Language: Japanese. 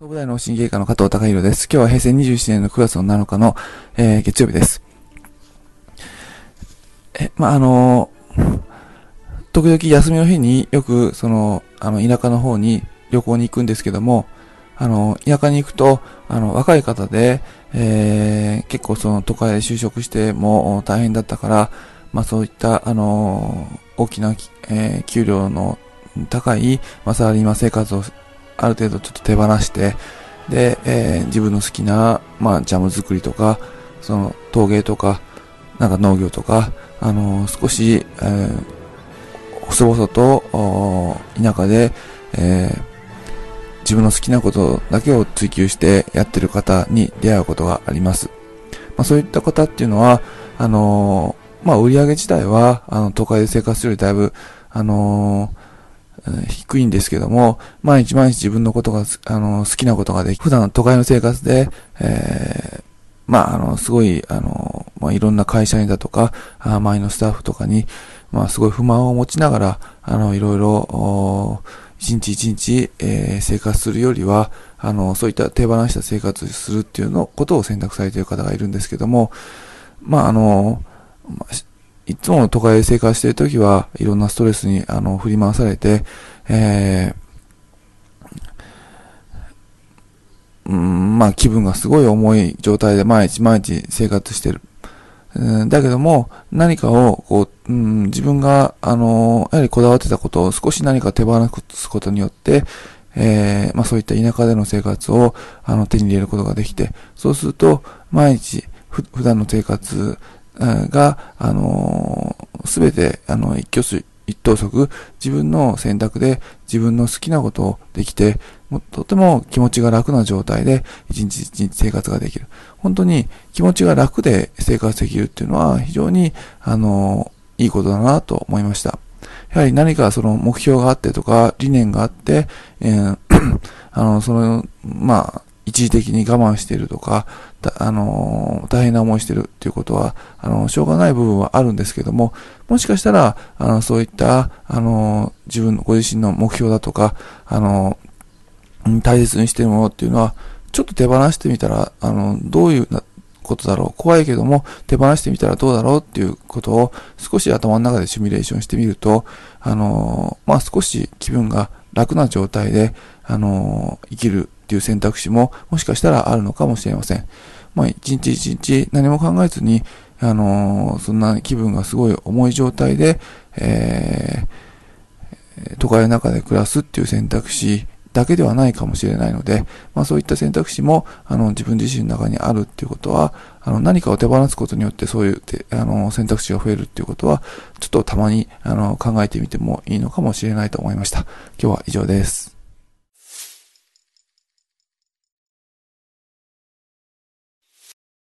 東武大の神経科の加藤隆弘です。今日は平成27年の9月の7日の、えー、月曜日です。え、まあ、あのー、時々休みの日によく、その、あの、田舎の方に旅行に行くんですけども、あの、田舎に行くと、あの、若い方で、えー、結構その都会で就職しても大変だったから、まあそういった、あの大きな、えー、給料の高い、まあサラリーマン生活をある程度ちょっと手放して、で、えー、自分の好きな、まあ、ジャム作りとか、その、陶芸とか、なんか農業とか、あのー、少し、えー、細々と、田舎で、えー、自分の好きなことだけを追求してやってる方に出会うことがあります。まあ、そういった方っていうのは、あのー、まあ、売り上げ自体は、あの、都会で生活するよりだいぶ、あのー低いんですけども、毎日毎日自分のことが、あの、好きなことができ、普段都会の生活で、えー、まあ、あの、すごい、あの、まあ、いろんな会社にだとか、あ周りのスタッフとかに、まあ、すごい不満を持ちながら、あの、いろいろ、一日一日、えー、生活するよりは、あの、そういった手放した生活するっていうの、ことを選択されている方がいるんですけども、まあ、あの、まあいつも都会で生活しているときは、いろんなストレスに、あの、振り回されて、えー、うん、まあ気分がすごい重い状態で毎日毎日生活してる。うん、だけども、何かを、こう、うん、自分が、あの、やはりこだわってたことを少し何か手放すことによって、えー、まあそういった田舎での生活を、あの、手に入れることができて、そうすると、毎日、ふ、普段の生活が、あのす、べて、あの、一挙手、一等足、自分の選択で自分の好きなことをできて、とても気持ちが楽な状態で一日一日生活ができる。本当に気持ちが楽で生活できるっていうのは非常に、あの、いいことだなと思いました。やはり何かその目標があってとか理念があって、えー、あの、その、まあ、一時的に我慢しているとか、あの、大変な思いしているっていうことは、あの、しょうがない部分はあるんですけども、もしかしたら、あの、そういった、あの、自分の、ご自身の目標だとか、あの、大切にしているものっていうのは、ちょっと手放してみたら、あの、どういうことだろう。怖いけども、手放してみたらどうだろうっていうことを少し頭の中でシミュレーションしてみると、あの、まあ、少し気分が楽な状態で、あの、生きるっていう選択肢ももしかしたらあるのかもしれません。まあ、一日一日何も考えずに、あのそんな気分がすごい重い状態で、えー、都会の中で暮らすっていう選択肢だけではないかもしれないので、まあそういった選択肢も、あの、自分自身の中にあるっていうことは、あの、何かを手放すことによってそういう、あの、選択肢が増えるっていうことは、ちょっとたまに、あの、考えてみてもいいのかもしれないと思いました。今日は以上です。